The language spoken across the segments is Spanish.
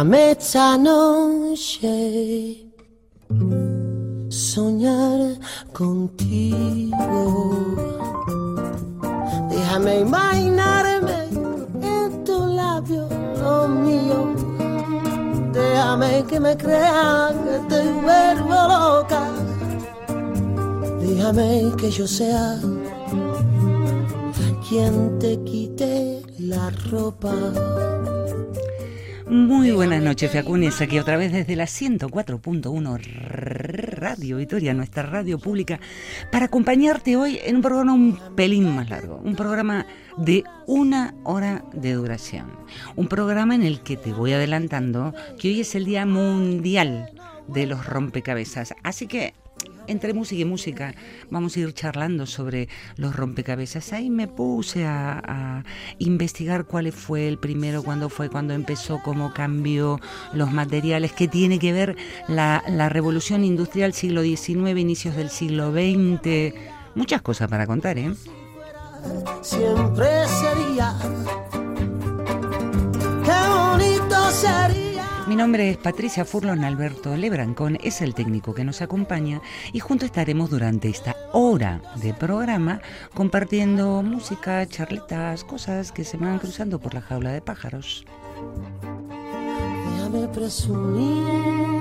Déjame esta noche soñar contigo. Déjame imaginarme en tu labio, lo mío. Déjame que me crean que te vuelvo loca. Déjame que yo sea quien te quite la ropa. Muy buenas noches, Fiacunes, aquí otra vez desde la 104.1 Radio Vitoria, nuestra radio pública, para acompañarte hoy en un programa un pelín más largo, un programa de una hora de duración, un programa en el que te voy adelantando que hoy es el Día Mundial de los Rompecabezas, así que entre música y música vamos a ir charlando sobre los rompecabezas. Ahí me puse a, investigar cuál fue el primero, cuándo fue, cuándo empezó, cómo cambió los materiales, qué tiene que ver la, la revolución industrial siglo XIX, inicios del siglo XX. Muchas cosas para contar, ¿eh? Siempre sería. Qué bonito sería mi nombre es Patricia Furlon Alberto Lebrancón, es el técnico que nos acompaña y juntos estaremos durante esta hora de programa compartiendo música, charletas, cosas que se van cruzando por la jaula de pájaros. Déjame presumir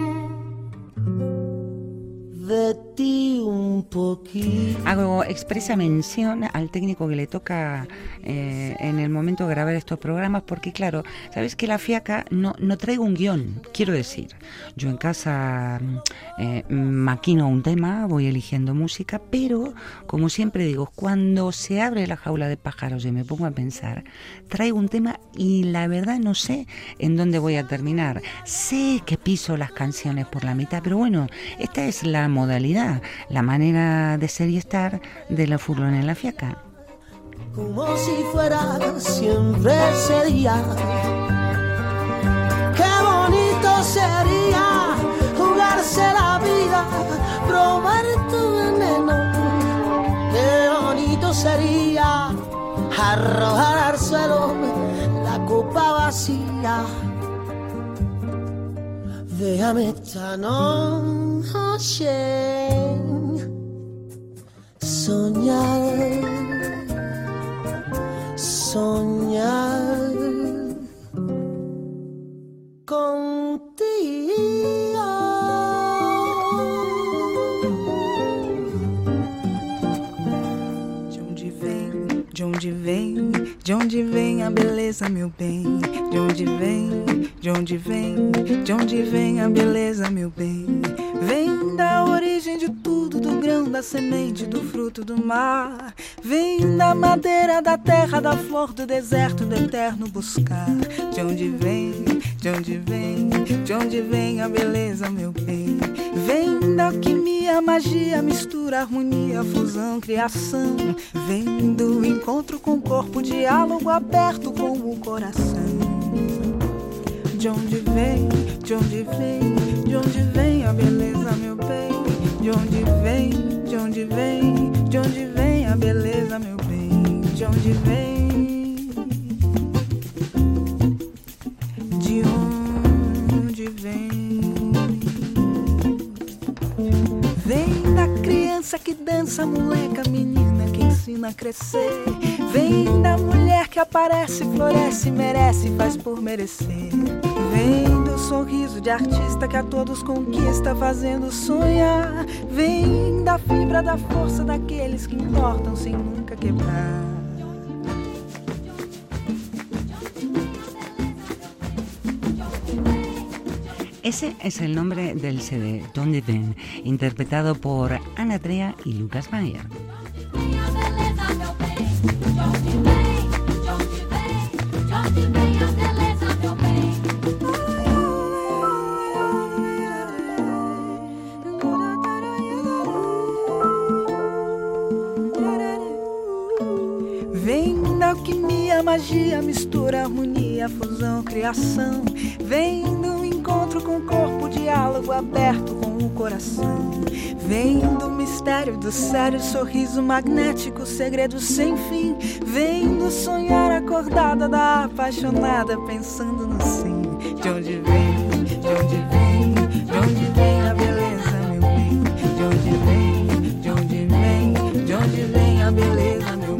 de ti un poquito. Hago expresa mención al técnico que le toca eh, en el momento de grabar estos programas, porque claro, sabes que la fiaca no, no traigo un guion, quiero decir. Yo en casa eh, maquino un tema, voy eligiendo música, pero como siempre digo, cuando se abre la jaula de pájaros y me pongo a pensar, traigo un tema y la verdad no sé en dónde voy a terminar. Sé que piso las canciones por la mitad, pero bueno, esta es la modalidad, la manera de ser y estar de la furlona en la fiaca. Como si fuera siempre sería. Qué bonito sería jugarse la vida, probar tu veneno. Qué bonito sería arrojar al suelo la copa vacía. Déjame esta noche soñar, soñar contigo. De onde vem, de onde vem, de onde vem a beleza, meu bem? De onde vem? De onde vem, de onde vem a beleza, meu bem? Vem da origem de tudo, do grão, da semente, do fruto do mar. Vem da madeira, da terra, da flor, do deserto, do eterno buscar. De onde vem, de onde vem, de onde vem a beleza, meu bem? Vem da alquimia, magia, mistura, harmonia, fusão, criação. Vem do encontro com o corpo, diálogo aberto com o coração. De onde vem, de onde vem, de onde vem a beleza, meu bem? De onde vem, de onde vem, de onde vem a beleza, meu bem? De onde vem? Criança que dança, moleca, menina que ensina a crescer. Vem da mulher que aparece, floresce, merece, faz por merecer. Vem do sorriso de artista que a todos conquista, fazendo sonhar. Vem da fibra da força daqueles que importam sem nunca quebrar. Ese es el nombre del CD, Donde Ven, interpretado por Ana Trea y Lucas Mayer. magia, mistura, harmonia, fusão, criação. Vem encontro com o corpo, diálogo aberto com o coração. Vem do mistério do sério, sorriso magnético, segredo sem fim. Vem do sonhar acordada da apaixonada, pensando no sim. De onde vem, de onde vem, de onde vem a beleza, meu bem? De onde vem, de onde vem, de onde vem a beleza, meu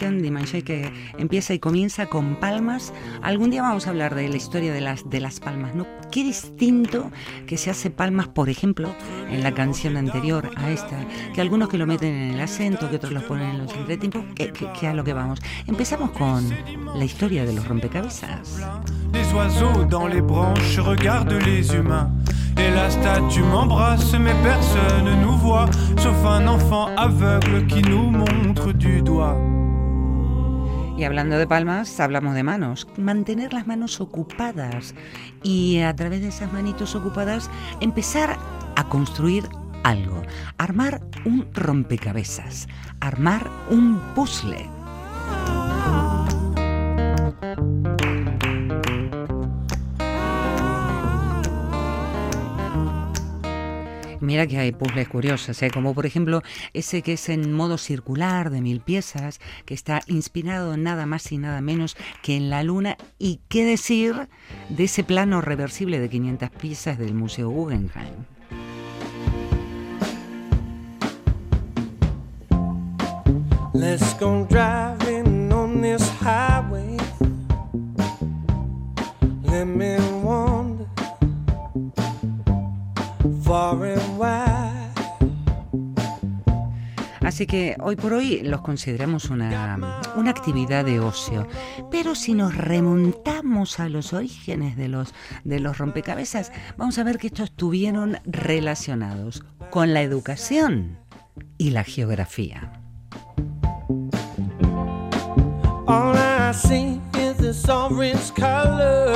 canción de Manchey que empieza y comienza con palmas. Algún día vamos a hablar de la historia de las, de las palmas, ¿no? Qué distinto que se hace palmas, por ejemplo, en la canción anterior a esta, que algunos que lo meten en el acento, que otros lo ponen en los entretiempos, que, que, que a lo que vamos. Empezamos con la historia de los rompecabezas. Les oiseaux dans les branches regardent les humains. Et la statue m'embrasse, mais personne nous voit, sauf un enfant aveugle qui nous montre du doigt. Y hablando de palmas, hablamos de manos. Mantener las manos ocupadas y a través de esas manitos ocupadas empezar a construir algo. Armar un rompecabezas. Armar un puzzle. Mira que hay puzzles curiosos, ¿eh? como por ejemplo ese que es en modo circular de mil piezas, que está inspirado nada más y nada menos que en la Luna. ¿Y qué decir de ese plano reversible de 500 piezas del Museo Guggenheim? Let's Así que hoy por hoy los consideramos una, una, actividad de ocio. Pero si nos remontamos a los orígenes de los, de los rompecabezas, vamos a ver que estos estuvieron relacionados con la educación y la geografía. All I see is this orange color.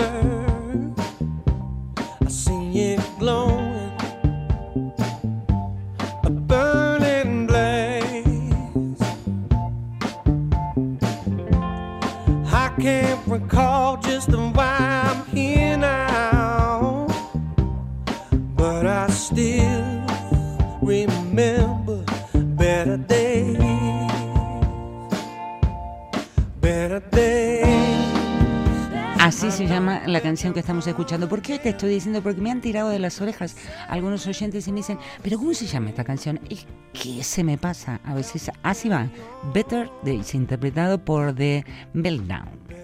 I see it Así se llama la canción que estamos escuchando. ¿Por qué te estoy diciendo? Porque me han tirado de las orejas algunos oyentes y me dicen, pero ¿cómo se llama esta canción? ¿Y qué se me pasa? A veces así va. Better Days, interpretado por The Meltdown.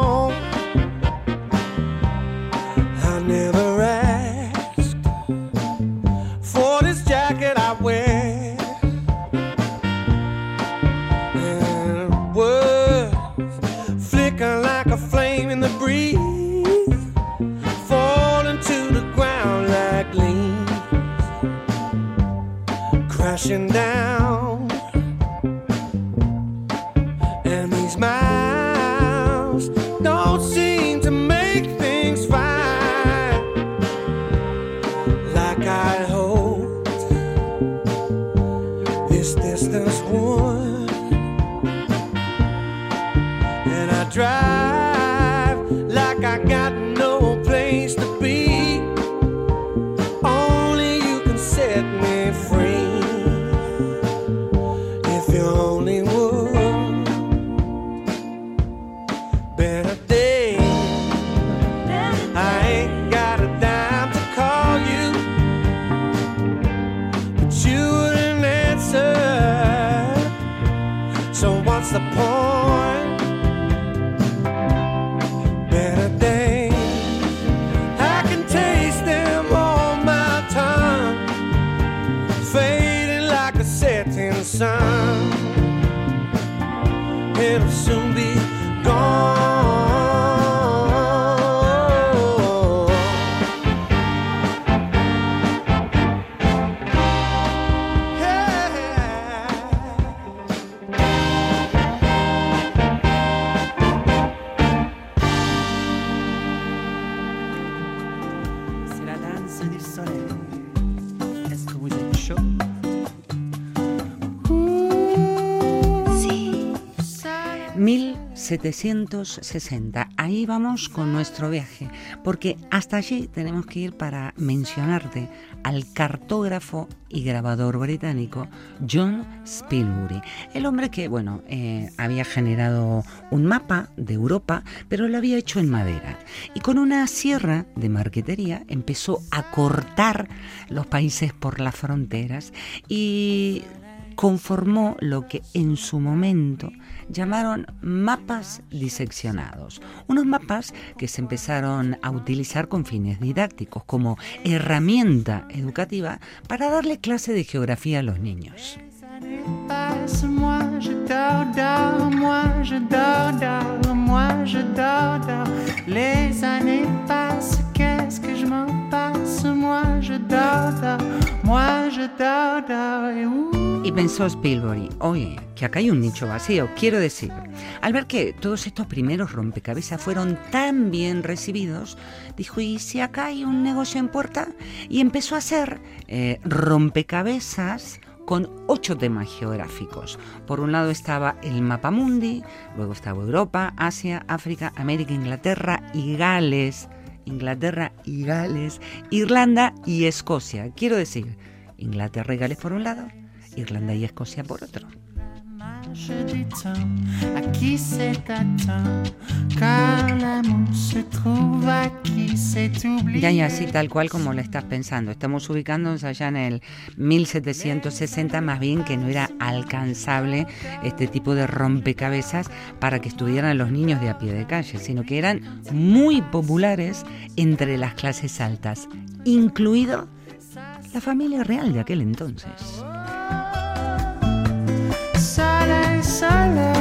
1760. Ahí vamos con nuestro viaje, porque hasta allí tenemos que ir para mencionarte al cartógrafo y grabador británico John Spilsbury, el hombre que, bueno, eh, había generado un mapa de Europa, pero lo había hecho en madera. Y con una sierra de marquetería empezó a cortar los países por las fronteras y conformó lo que en su momento llamaron mapas diseccionados. Unos mapas que se empezaron a utilizar con fines didácticos, como herramienta educativa para darle clase de geografía a los niños. Les années passent, qu'est-ce que Y pensó Spielberg, oye, que acá hay un nicho vacío, quiero decir. Al ver que todos estos primeros rompecabezas fueron tan bien recibidos, dijo, ¿y si acá hay un negocio en puerta? Y empezó a hacer eh, rompecabezas con ocho temas geográficos. Por un lado estaba el mapa mundi, luego estaba Europa, Asia, África, América, Inglaterra y Gales. Inglaterra y Gales, Irlanda y Escocia. Quiero decir, Inglaterra y Gales por un lado, Irlanda y Escocia por otro. Du. Ya y así tal cual como lo estás pensando. Estamos ubicándonos allá en el 1760, más bien que no era alcanzable este tipo de rompecabezas para que estuvieran los niños de a pie de calle, sino que eran muy populares entre las clases altas, incluido la familia real de aquel entonces. silence.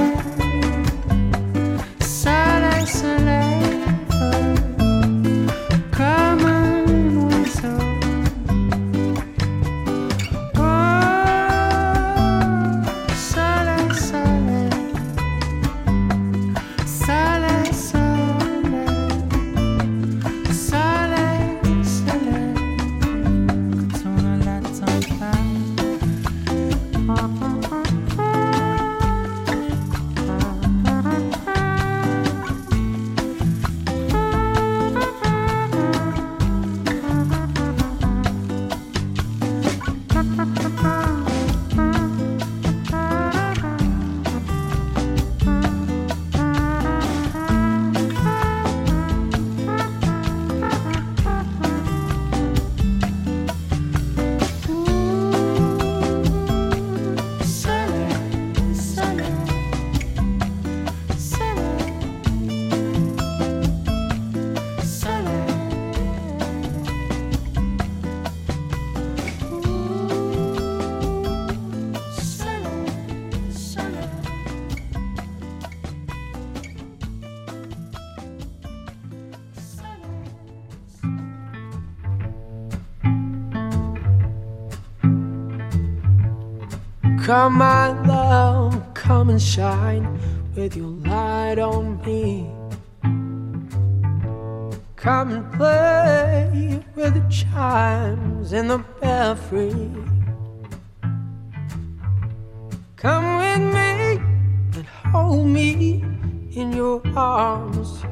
Come, my love, come and shine with your light on me. Come and play with the chimes in the belfry. Come with me and hold me in your arms.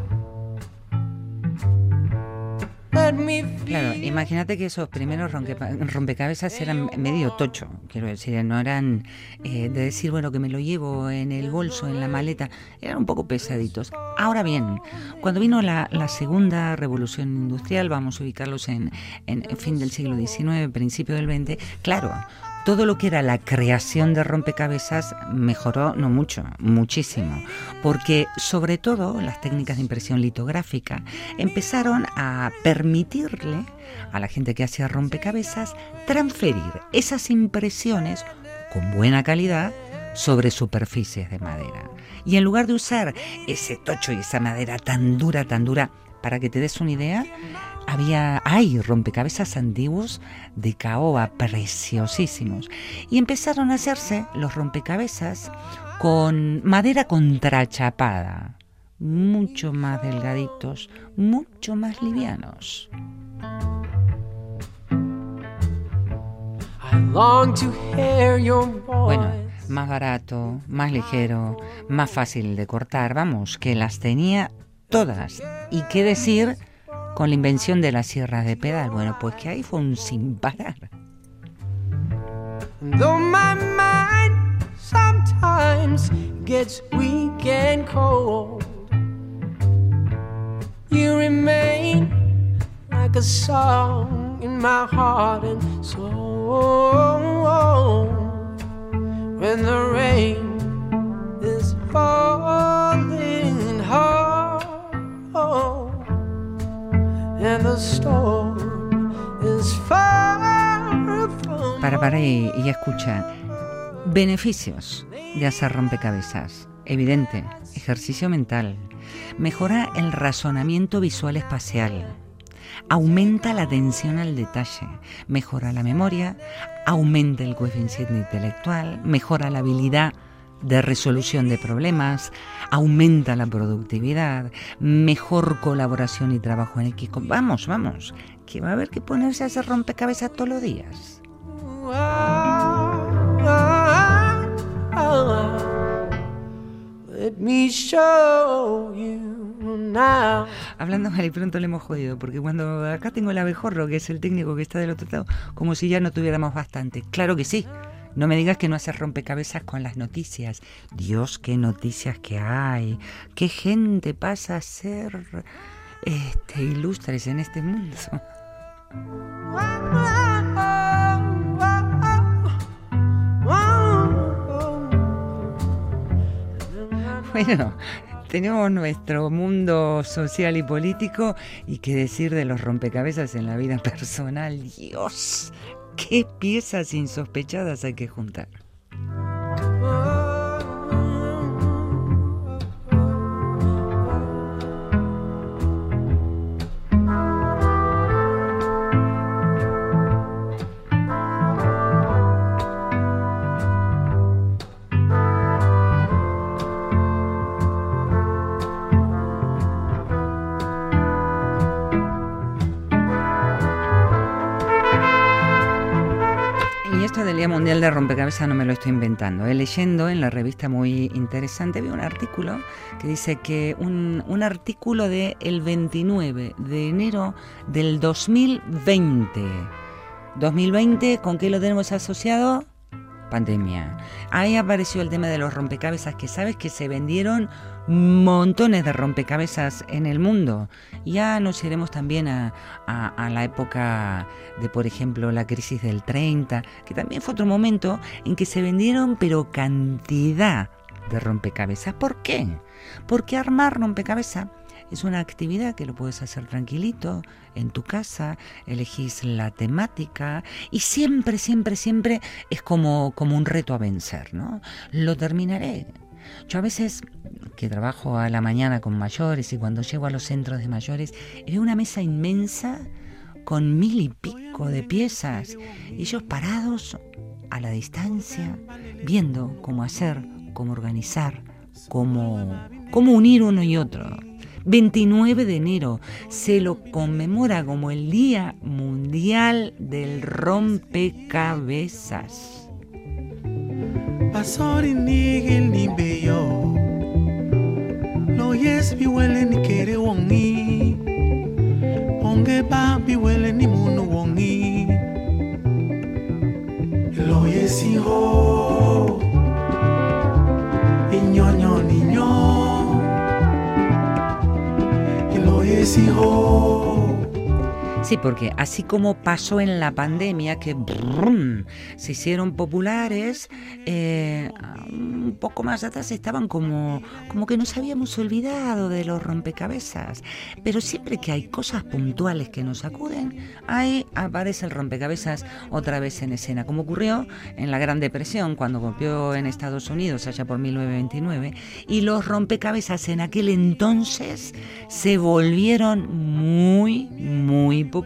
Claro, imagínate que esos primeros rompecabezas eran medio tocho, quiero decir, no eran eh, de decir, bueno, que me lo llevo en el bolso, en la maleta, eran un poco pesaditos. Ahora bien, cuando vino la, la segunda revolución industrial, vamos a ubicarlos en, en fin del siglo XIX, principio del XX, claro, todo lo que era la creación de rompecabezas mejoró, no mucho, muchísimo, porque sobre todo las técnicas de impresión litográfica empezaron a permitirle a la gente que hacía rompecabezas transferir esas impresiones con buena calidad sobre superficies de madera. Y en lugar de usar ese tocho y esa madera tan dura, tan dura, para que te des una idea, había, hay rompecabezas antiguos de caoba preciosísimos. Y empezaron a hacerse los rompecabezas con madera contrachapada, mucho más delgaditos, mucho más livianos. Bueno, más barato, más ligero, más fácil de cortar, vamos, que las tenía todas. ¿Y qué decir con la invención de las sierras de pedal? Bueno, pues que ahí fue un sin parar. Though my mind sometimes gets weak and cold, you remain like a song in my heart and soul. When the rain is falling Para, para y, y escucha. Beneficios de hacer rompecabezas. Evidente, ejercicio mental. Mejora el razonamiento visual espacial aumenta la atención al detalle, mejora la memoria, aumenta el coeficiente intelectual, mejora la habilidad de resolución de problemas, aumenta la productividad, mejor colaboración y trabajo en equipo. Vamos, vamos, que va a haber que ponerse a hacer rompecabezas todos los días. Let me show you now. Hablando mal y pronto le hemos jodido, porque cuando acá tengo el abejorro, que es el técnico que está del otro lado, como si ya no tuviéramos bastante. Claro que sí. No me digas que no haces rompecabezas con las noticias. Dios, qué noticias que hay. Qué gente pasa a ser este, ilustres en este mundo. Bueno, tenemos nuestro mundo social y político y qué decir de los rompecabezas en la vida personal. Dios, qué piezas insospechadas hay que juntar. Mundial de Rompecabezas no me lo estoy inventando. He leyendo en la revista muy interesante, vi un artículo que dice que un, un artículo del el 29 de enero del 2020. 2020, ¿con qué lo tenemos asociado? Pandemia. Ahí apareció el tema de los rompecabezas, que sabes que se vendieron montones de rompecabezas en el mundo. Ya nos iremos también a, la época de, por ejemplo, la crisis del 30, que también fue otro momento en que se vendieron, pero cantidad de rompecabezas. ¿Por qué? Porque armar rompecabezas es una actividad que lo puedes hacer tranquilito, en tu casa, elegís la temática y siempre, siempre, siempre es como, como un reto a vencer, ¿no? Lo terminaré, yo a veces que trabajo a la mañana con mayores y cuando llego a los centros de mayores, veo una mesa inmensa con mil y pico de piezas y ellos parados a la distancia, viendo cómo hacer, cómo organizar, cómo, cómo unir uno y otro. 29 de enero se lo conmemora como el Día Mundial del Rompecabezas. Basori nigel ni beyo. Lo yes biwele ni kere wongi. Onge ba biwele ni munu wongi. Lo yesi ho Inyo nyo ninyo Lo yesi ho Sí, porque así como pasó en la pandemia, que se hicieron populares, eh, un poco más atrás estaban como, como que nos habíamos olvidado de los rompecabezas. Pero siempre que hay cosas puntuales que nos acuden, ahí aparece el rompecabezas otra vez en escena, como ocurrió en la Gran Depresión, cuando golpeó en Estados Unidos allá por 1929, y los rompecabezas en aquel entonces se volvieron muy, muy populares.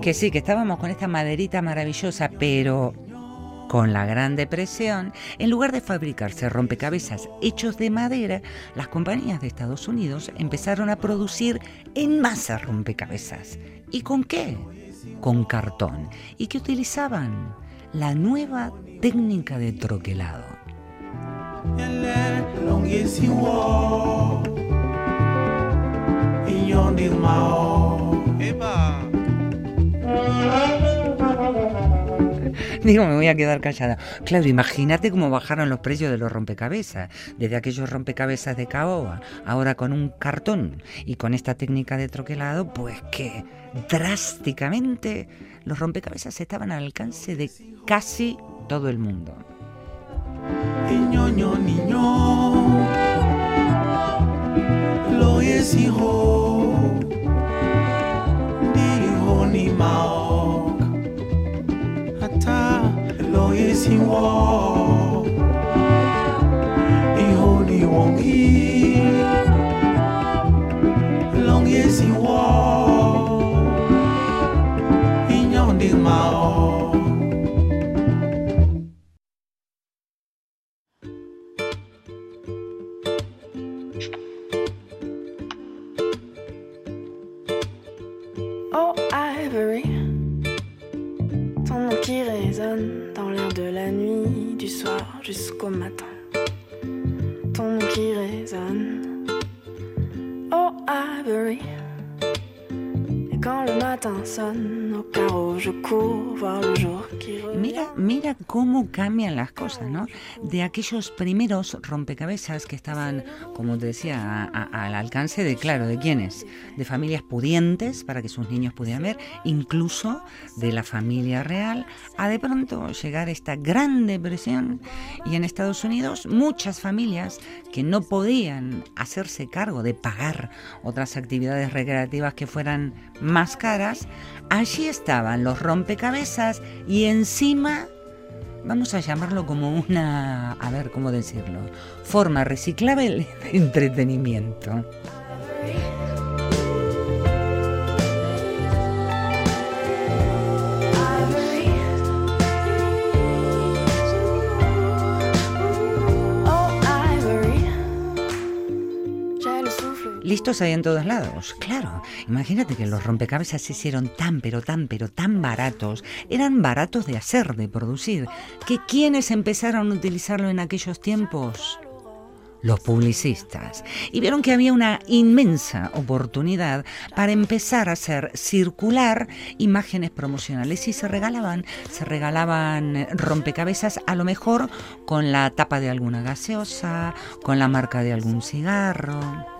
Que sí, que estábamos con esta maderita maravillosa, pero con la Gran Depresión, en lugar de fabricarse rompecabezas hechos de madera, las compañías de Estados Unidos empezaron a producir en masa rompecabezas. ¿Y con qué? Con cartón. ¿Y qué utilizaban? La nueva técnica de troquelado. Digo, me voy a quedar callada. Claro, imagínate cómo bajaron los precios de los rompecabezas. Desde aquellos rompecabezas de caoba, ahora con un cartón y con esta técnica de troquelado, pues que drásticamente los rompecabezas estaban al alcance de casi todo el mundo. Inyo niño. Lo yesi ho. Di ho ni mao. Ata lo yesi wo. Aquellos primeros rompecabezas que estaban, como te decía, al alcance de, claro, ¿de quiénes? De familias pudientes para que sus niños pudieran ver, incluso de la familia real, a de pronto llegar esta gran depresión y en Estados Unidos muchas familias que no podían hacerse cargo de pagar otras actividades recreativas que fueran más caras, allí estaban los rompecabezas y encima, vamos a llamarlo como una, a ver cómo decirlo, forma reciclable de entretenimiento. Listos hay en todos lados, claro. Imagínate que los rompecabezas se hicieron tan, pero tan, pero tan baratos. Eran baratos de hacer, de producir. ¿Que quiénes empezaron a utilizarlo en aquellos tiempos? Los publicistas. Y vieron que había una inmensa oportunidad para empezar a hacer circular imágenes promocionales. Y se regalaban, se regalaban rompecabezas a lo mejor con la tapa de alguna gaseosa, con la marca de algún cigarro.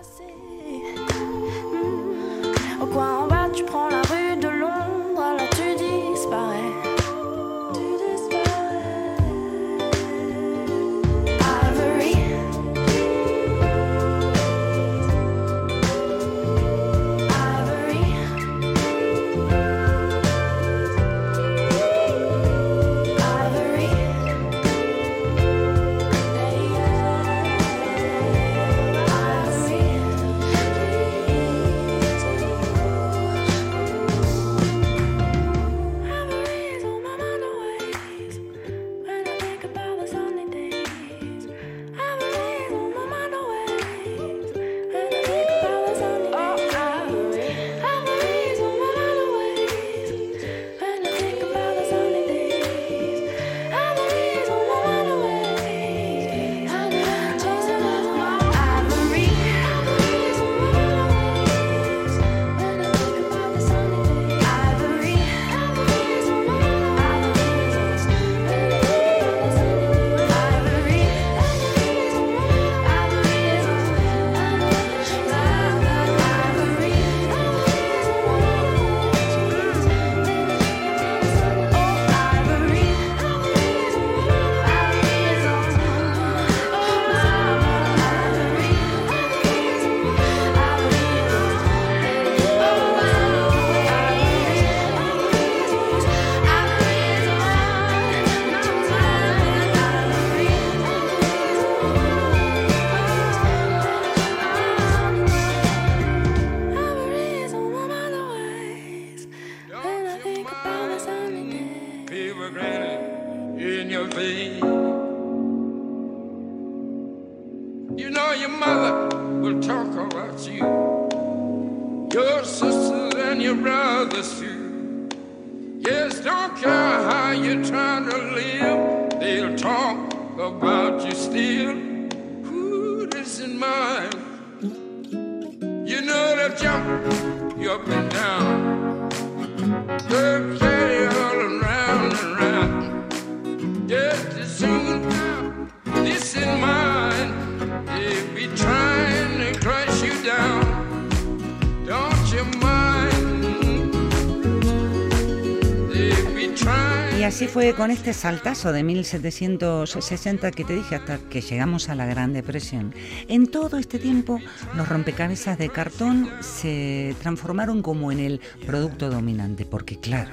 Este saltazo de 1760 que te dije hasta que llegamos a la Gran Depresión. En todo este tiempo, los rompecabezas de cartón se transformaron como en el producto dominante, porque claro,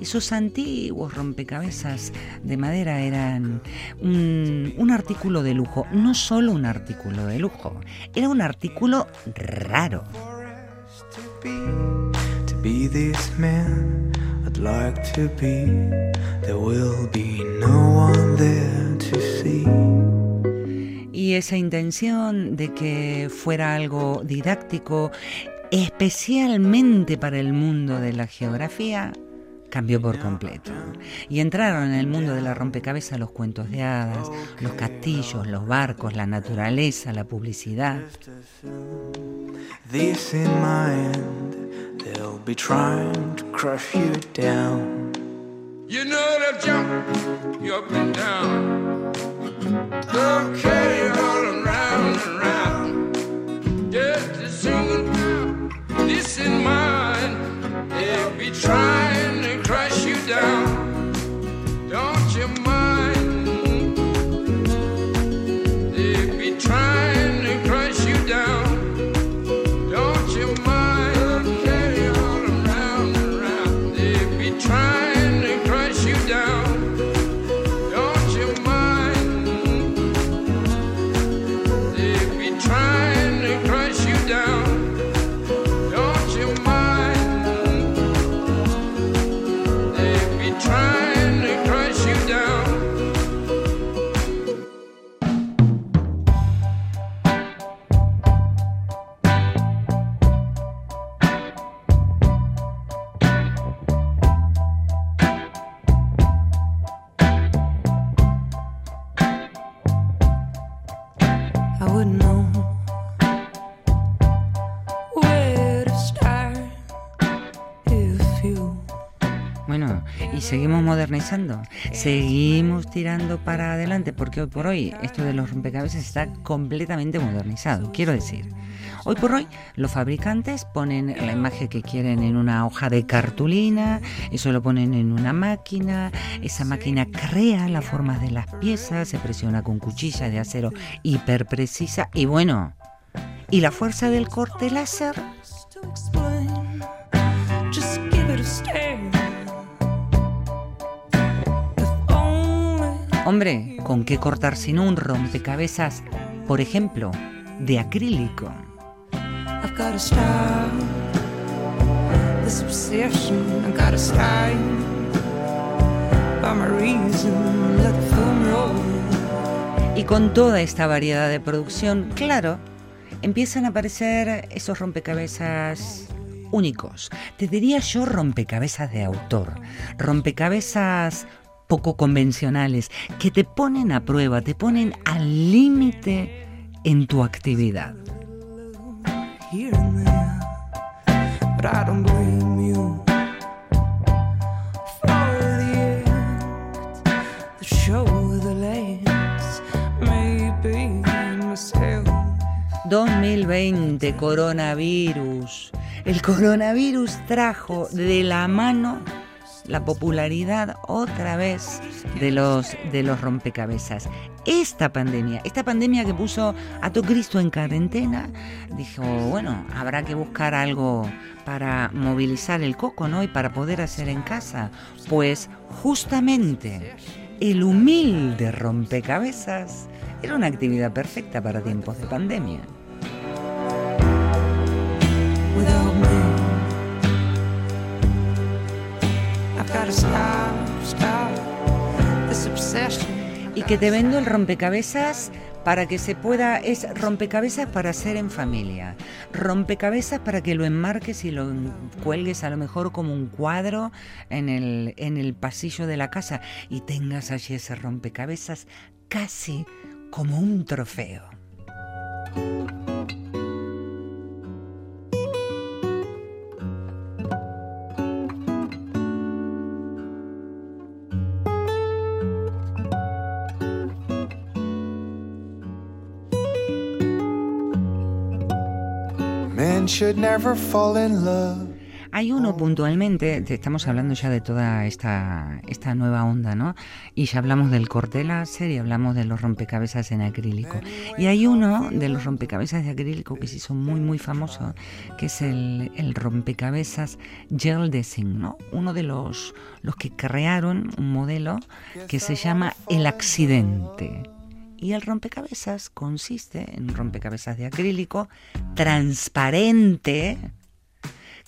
esos antiguos rompecabezas de madera eran un, artículo de lujo, no solo un artículo de lujo, era un artículo raro. Y esa intención de que fuera algo didáctico, especialmente para el mundo de la geografía, cambió por completo. Y entraron en el mundo de la rompecabezas los cuentos de hadas, los castillos, los barcos, la naturaleza, la publicidad. This in mind, they'll be trying to crush you down. You know they'll jump you up and down. They'll carry you all around and around. Just as soon as this in mind, they'll be trying to crush you down. Seguimos modernizando, seguimos tirando para adelante, porque hoy por hoy esto de los rompecabezas está completamente modernizado. Quiero decir, hoy por hoy los fabricantes ponen la imagen que quieren en una hoja de cartulina, eso lo ponen en una máquina, esa máquina crea las formas de las piezas, se presiona con cuchillas de acero hiperprecisa y bueno, y la fuerza del corte láser Hombre, ¿con qué cortar sino un rompecabezas, por ejemplo, de acrílico? Y con toda esta variedad de producción, claro, empiezan a aparecer esos rompecabezas únicos. Te diría yo rompecabezas de autor, rompecabezas poco convencionales, que te ponen a prueba, te ponen al límite en tu actividad. here and there, but I don't blame you for the act, the show, the legs, maybe myself. 2020, coronavirus. El coronavirus trajo de la mano la popularidad otra vez de los, de los rompecabezas. Esta pandemia, esta pandemia que puso a todo Cristo en cuarentena, dijo, bueno, habrá que buscar algo para movilizar el coco, ¿no? Y para poder hacer en casa. Pues justamente el humilde rompecabezas era una actividad perfecta para tiempos de pandemia. Y que te vendo el rompecabezas para que se pueda, es rompecabezas para hacer en familia, rompecabezas para que lo enmarques y lo cuelgues a lo mejor como un cuadro en el, en el pasillo de la casa y tengas allí ese rompecabezas casi como un trofeo. Hay uno puntualmente, te estamos hablando ya de toda esta, esta nueva onda, ¿no? Y ya hablamos del corte láser y hablamos de los rompecabezas en acrílico. Y hay uno de los rompecabezas de acrílico que se hizo muy, muy famoso, que es el, el rompecabezas gel design, ¿no? Uno de los, los que crearon un modelo que se llama el accidente. Y el rompecabezas consiste en un rompecabezas de acrílico transparente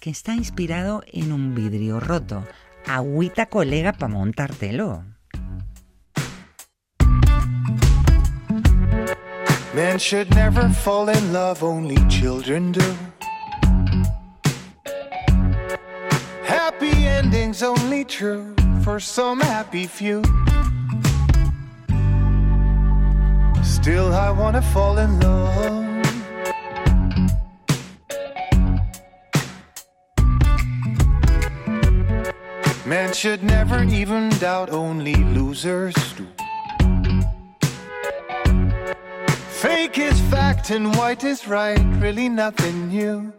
que está inspirado en un vidrio roto. Agüita colega para montártelo. Men should never fall in love, only children do. Happy endings only true for some happy few. Still, I wanna fall in love. Man should never even doubt, only losers do. Fake is fact and white is right, really nothing new.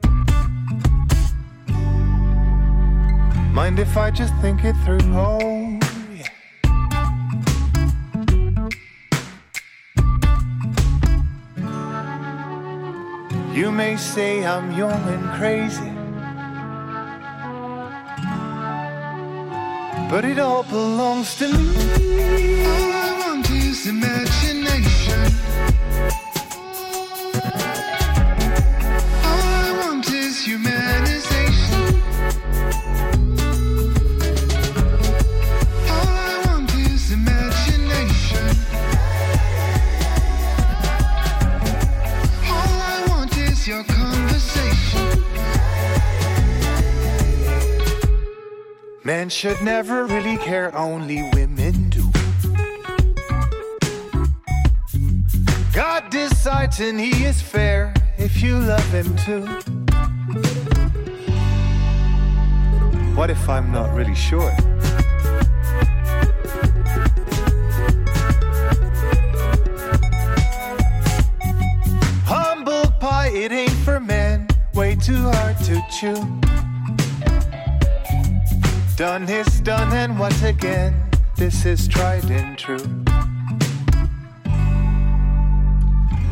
Mind if I just think it through? Oh, You may say I'm young and crazy, but it all belongs to me. All I want is imagination. Men should never really care, only women do. God decides and he is fair if you love him too. What if I'm not really sure? Humble pie, it ain't for men, way too hard to chew. Done is done, and once again, this is tried and true.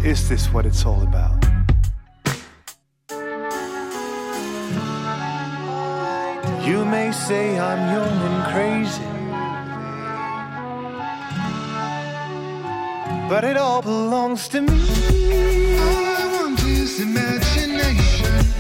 Is this what it's all about? You may say I'm young and crazy, but it all belongs to me. All I want is imagination.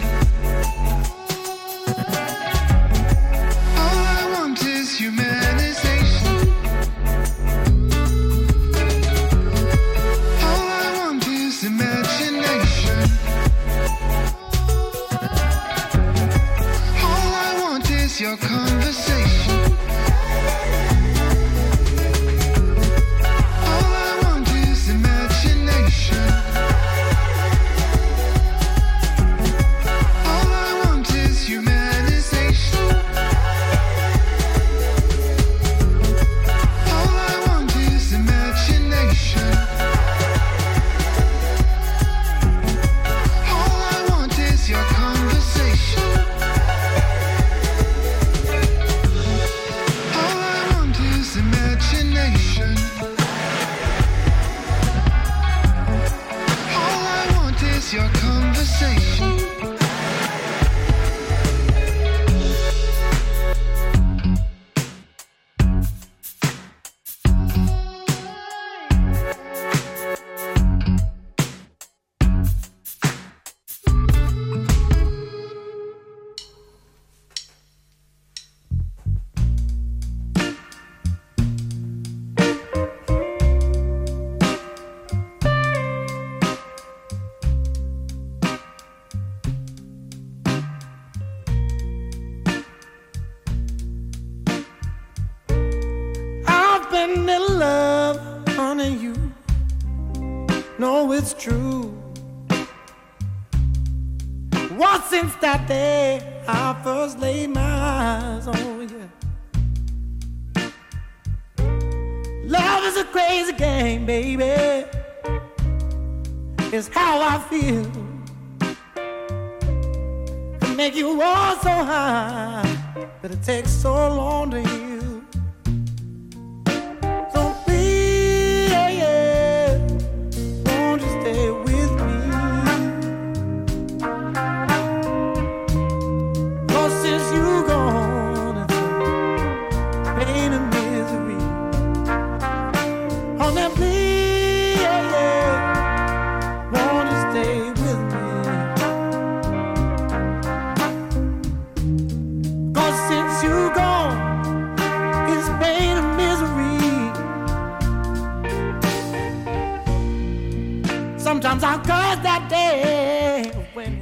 find little love, honey, you know it's true. What since that day I first laid my eyes on you. Love is a crazy game, baby. It's how I feel. Make you all so high, but it takes so long to heal.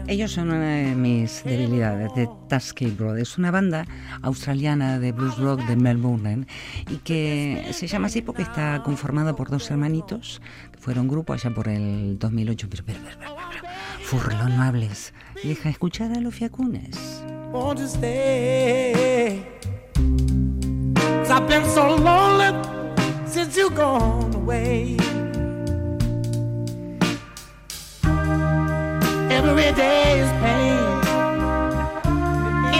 Ellos son una de mis debilidades, de Tusky Brothers, una banda australiana de blues rock de Melbourne y que se llama así porque está conformada por dos hermanitos que fueron grupo allá por el 2008. Pero, pero, pero, pero, Furlón, no hables. Deja escuchar a los fiacunes. I've been so lonely since you gone away. Every day is pain.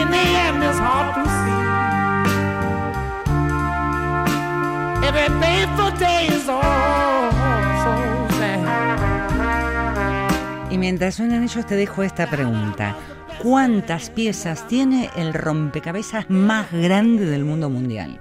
In the end, it's hard to see. Every painful day is all. Y mientras suenan ellos te dejo esta pregunta. ¿Cuántas piezas tiene el rompecabezas más grande del mundo mundial?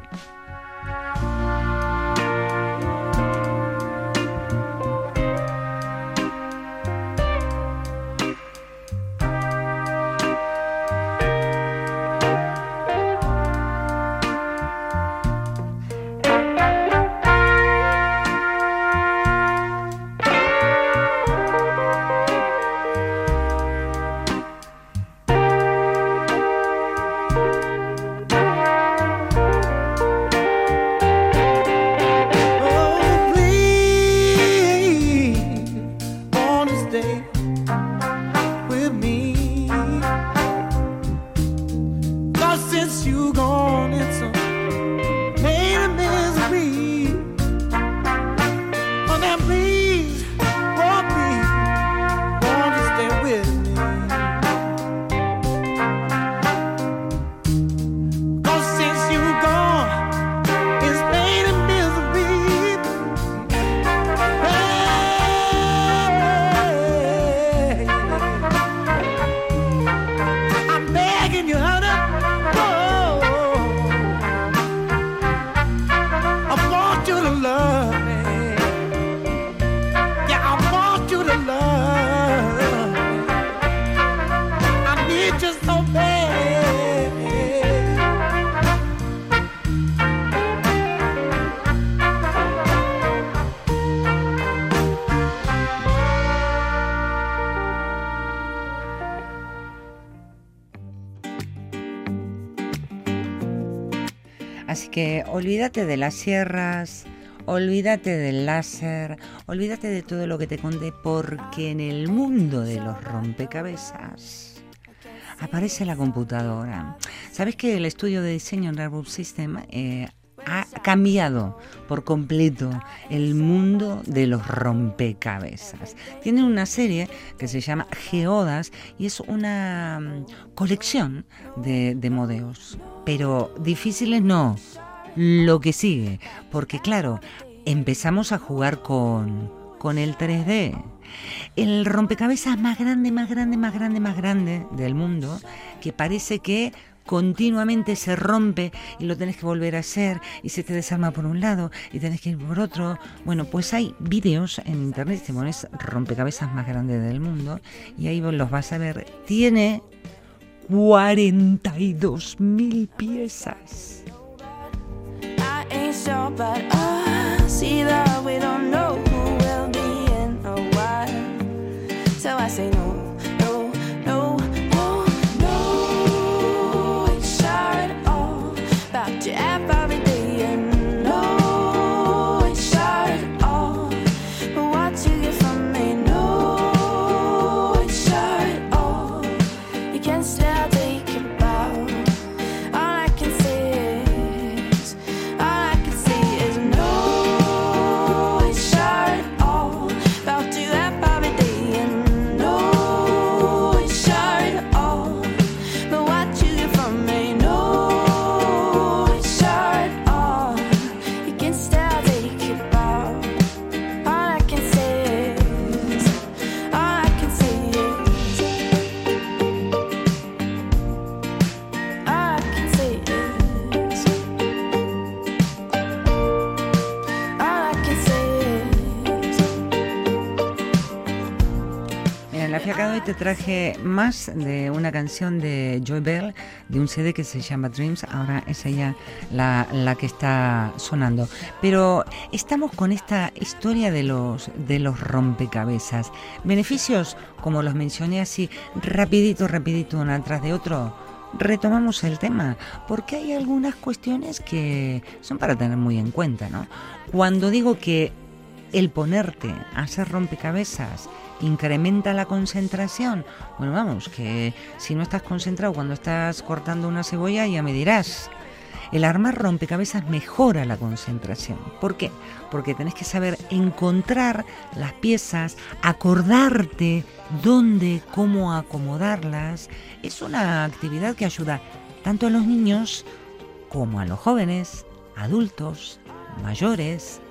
Así que olvídate de las sierras, olvídate del láser, olvídate de todo lo que te conté, porque en el mundo de los rompecabezas aparece la computadora. ¿Sabes que el estudio de diseño en Airbus System eh, ha cambiado por completo el mundo de los rompecabezas. Tiene una serie que se llama Geodas y es una mm, colección de, de modelos, pero difíciles no, lo que sigue, porque claro, empezamos a jugar con, con el 3D. El rompecabezas más grande, más grande, más grande, más grande del mundo, que parece que continuamente se rompe y lo tenés que volver a hacer y se te desarma por un lado y tenés que ir por otro. Bueno, pues hay vídeos en internet, te pones rompecabezas más grandes del mundo y ahí vos los vas a ver. Tiene 42 mil piezas. Traje más de una canción de Joy Bell, de un CD que se llama Dreams, ahora es ella la, la que está sonando. Pero estamos con esta historia de los, de los rompecabezas. Beneficios, como los mencioné así, rapidito, rapidito, uno atrás de otro retomamos el tema, porque hay algunas cuestiones que son para tener muy en cuenta, ¿no? Cuando digo que el ponerte a hacer rompecabezas incrementa la concentración, bueno, vamos, que si no estás concentrado cuando estás cortando una cebolla, ya me dirás. El armar rompecabezas mejora la concentración. ¿Por qué? Porque tenés que saber encontrar las piezas, acordarte dónde, cómo acomodarlas. Es una actividad que ayuda tanto a los niños como a los jóvenes, adultos, mayores.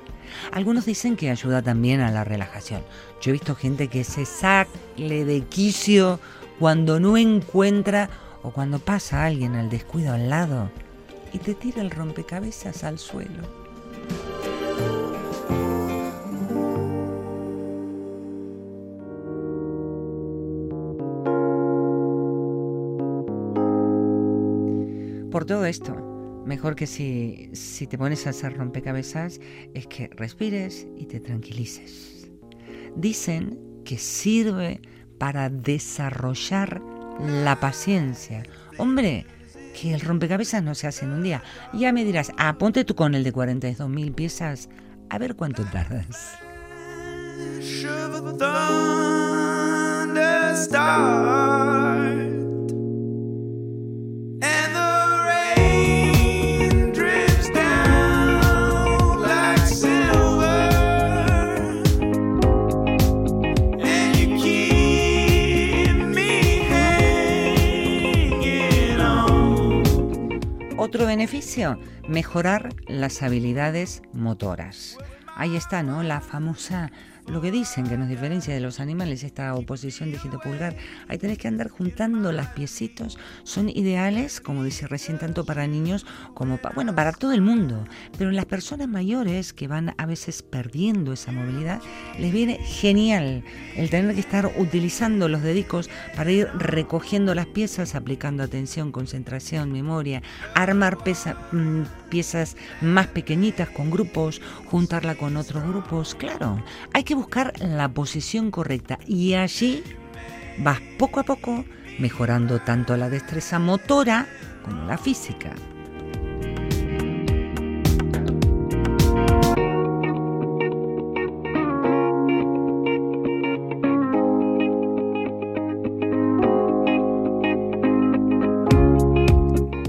Algunos dicen que ayuda también a la relajación. Yo he visto gente que se sale de quicio cuando no encuentra o cuando pasa alguien al descuido al lado y te tira el rompecabezas al suelo. Por todo esto, mejor que si, si te pones a hacer rompecabezas es que respires y te tranquilices. Dicen que sirve para desarrollar la paciencia. Hombre, que el rompecabezas no se hace en un día. Ya me dirás, ah, tú con el de 42.000 piezas, a ver cuánto tardas. Otro beneficio, mejorar las habilidades motoras. Ahí está, ¿no? La famosa lo que dicen que nos diferencia de los animales, esta oposición dígito pulgar, ahí tenés que andar juntando las piecitos, son ideales, como dice recién, tanto para niños como para, bueno, para todo el mundo, pero en las personas mayores que van a veces perdiendo esa movilidad, les viene genial el tener que estar utilizando los dedicos para ir recogiendo las piezas, aplicando atención, concentración, memoria, armar mm, piezas más pequeñitas con grupos, juntarla con otros grupos, claro, hay que buscar la posición correcta y allí vas poco a poco mejorando tanto la destreza motora como la física.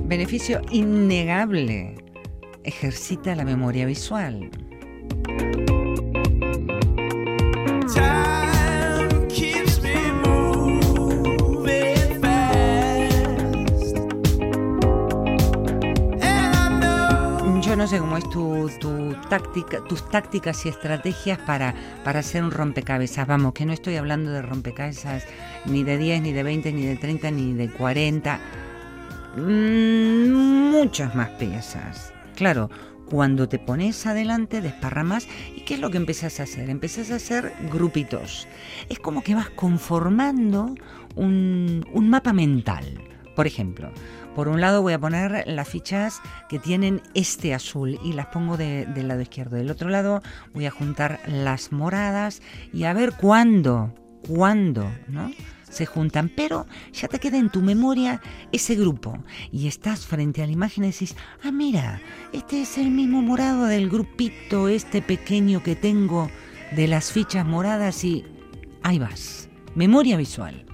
Beneficio innegable. Ejercita la memoria visual. No sé cómo es tu, táctica, tus tácticas y estrategias para, para hacer un rompecabezas. Vamos, que no estoy hablando de rompecabezas ni de 10, ni de 20, ni de 30, ni de 40. Mm, muchas más piezas. Claro, cuando te pones adelante, desparramas. ¿Y qué es lo que empezás a hacer? Empezás a hacer grupitos. Es como que vas conformando un, un mapa mental. Por ejemplo, por un lado voy a poner las fichas que tienen este azul y las pongo del lado izquierdo. Del otro lado voy a juntar las moradas y a ver cuándo, cuándo, ¿no? se juntan, pero ya te queda en tu memoria ese grupo y estás frente a la imagen y decís, ah, mira, este es el mismo morado del grupito, este pequeño que tengo de las fichas moradas y ahí vas, memoria visual.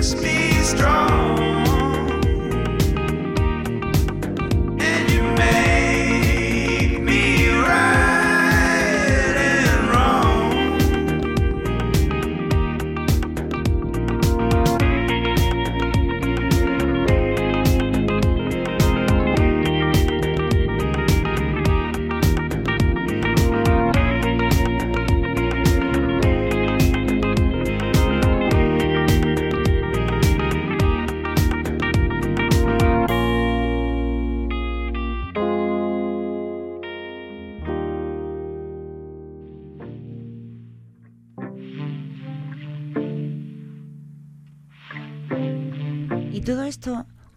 makes me strong.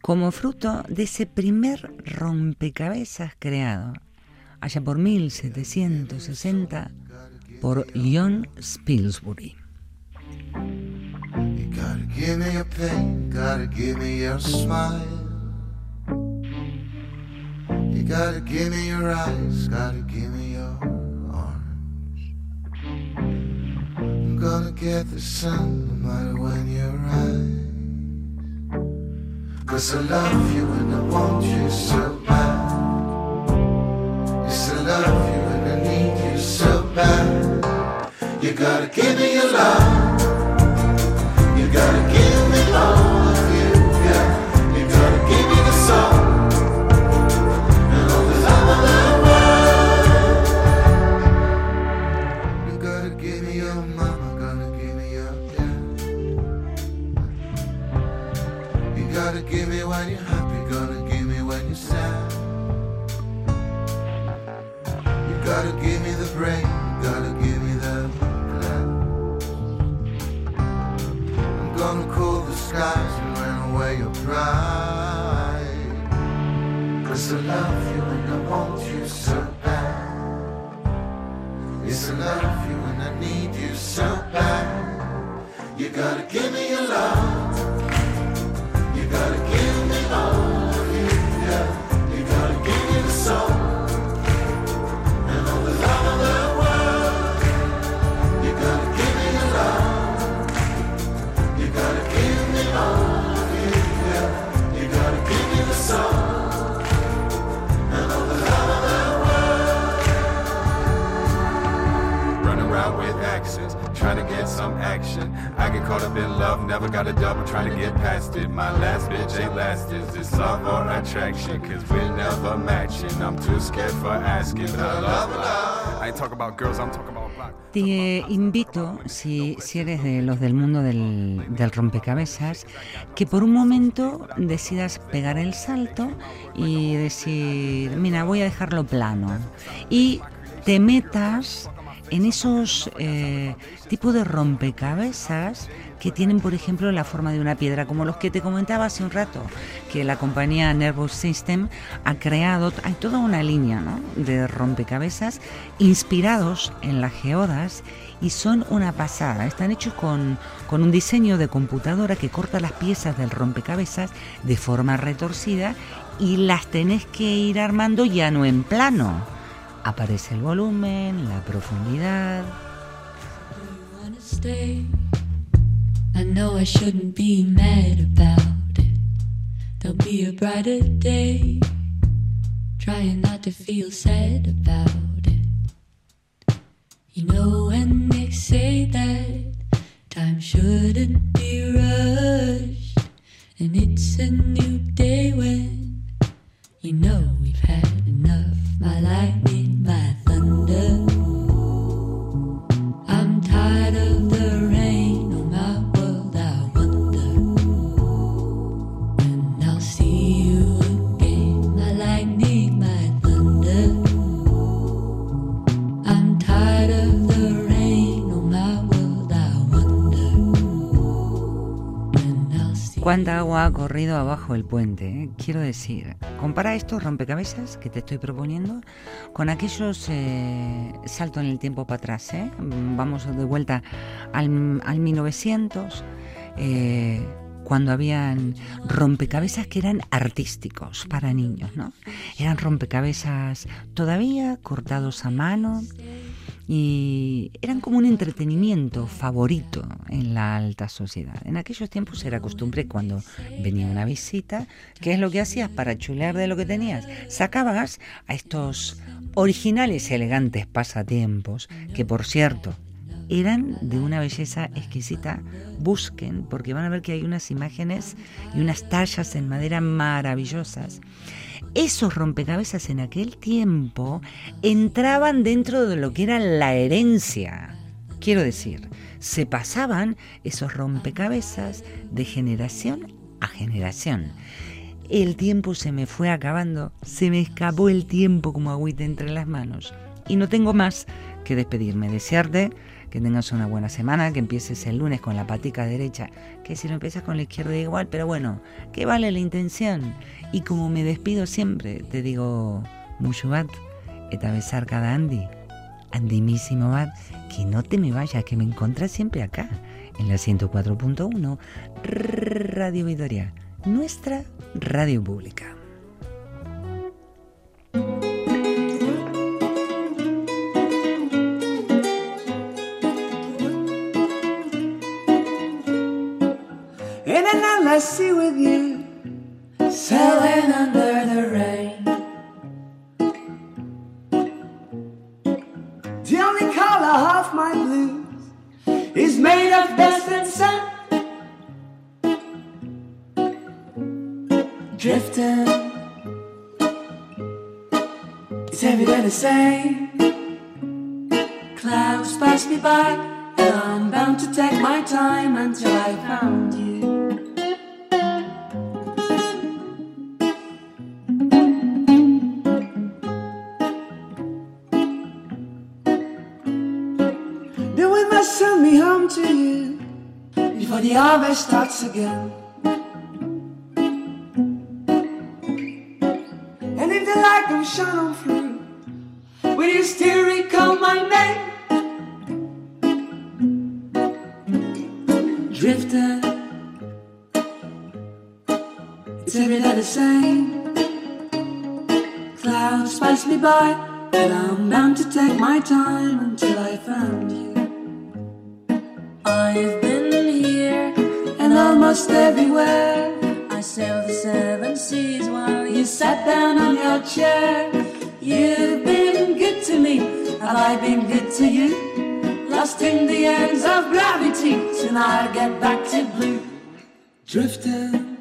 Como fruto de ese primer rompecabezas creado allá por 1760 por John Spilsbury. Give me eyes, give me your arms. Get the sun when you rise. Cause I love you and I want you so bad. Yes, I love you and I need you so bad. You gotta give me your love. I love you and I want you so bad. Yes, I love you and I need you so bad. You gotta give me caught up in love, never got a double, trying to get past it. My last bitch ain't last, is or attraction? Cause never matching. I'm too scared for I love. I about girls, I'm talking about black. Te invito, si, si eres de los del mundo del, del rompecabezas, que por un momento decidas pegar el salto y decir, mira, voy a dejarlo plano. Y te metas en esos eh, tipos de rompecabezas que tienen, por ejemplo, la forma de una piedra, como los que te comentaba hace un rato, que la compañía Nervous System ha creado. Hay toda una línea de rompecabezas inspirados en las geodas y son una pasada. Están hechos con, con un diseño de computadora que corta las piezas del rompecabezas de forma retorcida y las tenés que ir armando ya no en plano. Aparece el volumen, la profundidad. I know I shouldn't be mad about it. There'll be a brighter day. Trying not to feel sad about it. You know, when they say that time shouldn't be rushed, and it's a new corrido abajo el puente? eh? Quiero decir, compara estos rompecabezas que te estoy proponiendo con aquellos eh, salto en el tiempo para atrás. ¿eh? Vamos de vuelta al, al 1900. eh, cuando habían rompecabezas que eran artísticos para niños, ¿no? Eran rompecabezas todavía cortados a mano y eran como un entretenimiento favorito en la alta sociedad. En aquellos tiempos era costumbre cuando venía una visita, ¿qué es lo que hacías para chulear de lo que tenías? Sacabas a estos originales y elegantes pasatiempos, que por cierto, eran de una belleza exquisita. Busquen, porque van a ver que hay unas imágenes y unas tallas en madera maravillosas. Esos rompecabezas en aquel tiempo entraban dentro de lo que era la herencia. Quiero decir, se pasaban esos rompecabezas de generación a generación. El tiempo se me fue acabando, se me escapó el tiempo como agüita entre las manos. Y no tengo más que despedirme, desearte que tengas una buena semana, que empieces el lunes con la patica derecha, que si lo empiezas con la izquierda igual, pero bueno, que vale la intención. Y como me despido siempre, te digo, mucho bat, eta besar cada Andy, andimísimo bat, que no te me vayas, que me encontrás siempre acá, en la 104.1, Radio Vidoria, nuestra radio pública. In see with you, sailing under the rain. The only color of my blues is made of dust and sand. Drifting, it's every day the same. Clouds pass me by, and I'm bound to take my time until I found you. The harvest starts again. And if the light don't shine on through, will you still recall my name? Drifting, it's every day the same. Clouds pass me by, and I'm bound to take my time until I found you. I've almost everywhere. I sailed the seven seas while you sat down on your chair. You've been good to me, have I've been good to you? Lost in the ends of gravity, soon I'll get back to blue. Drifting,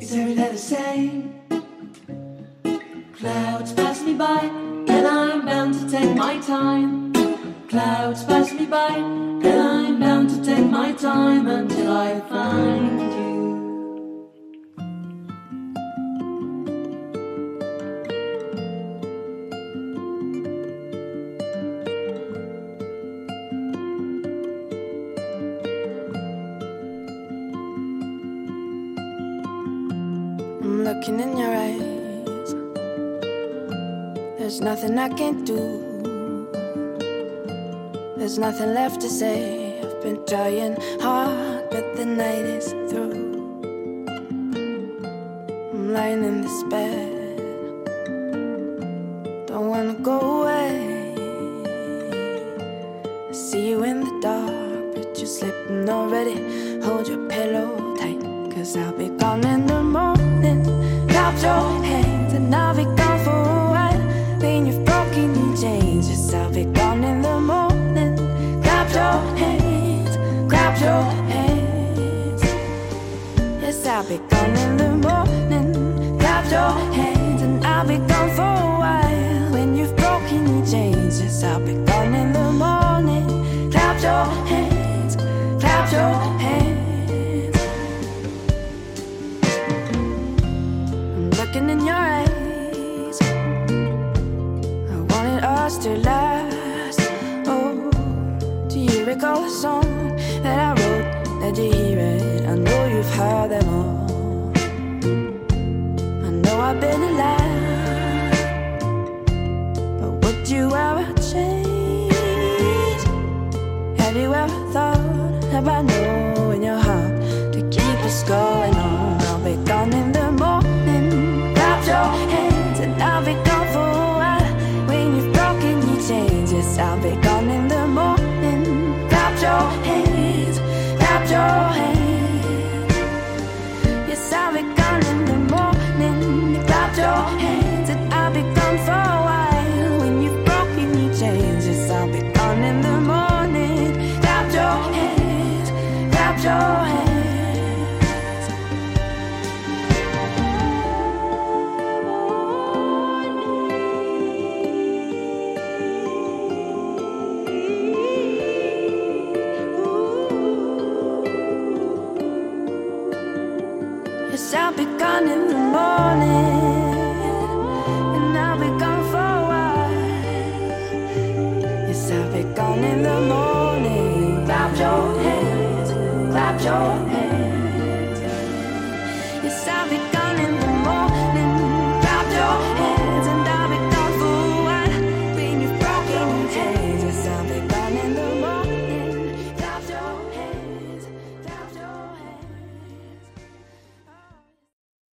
it's every day the same. Clouds pass me by, and I'm bound to take my time. Clouds pass me by, and I'm bound to take my time until I find you. I'm looking in your eyes. There's nothing I can't do. There's nothing left to say. I've been trying hard, but the night is through. I'm lying in this bed. Don't wanna go away. I see you in the dark, but you're sleeping already. Hold your pillow tight, cause I'll be gone in the your hands, and I'll be gone for a while. When you've broken your chains, yes, I'll be gone in the morning. Clap your hands, clap your hands. I'm looking in your eyes. I wanted us to last. Oh, do you recall a song that I wrote? Did you hear it? I know you've heard them all. I been but would you ever change? Have you ever thought about knowing your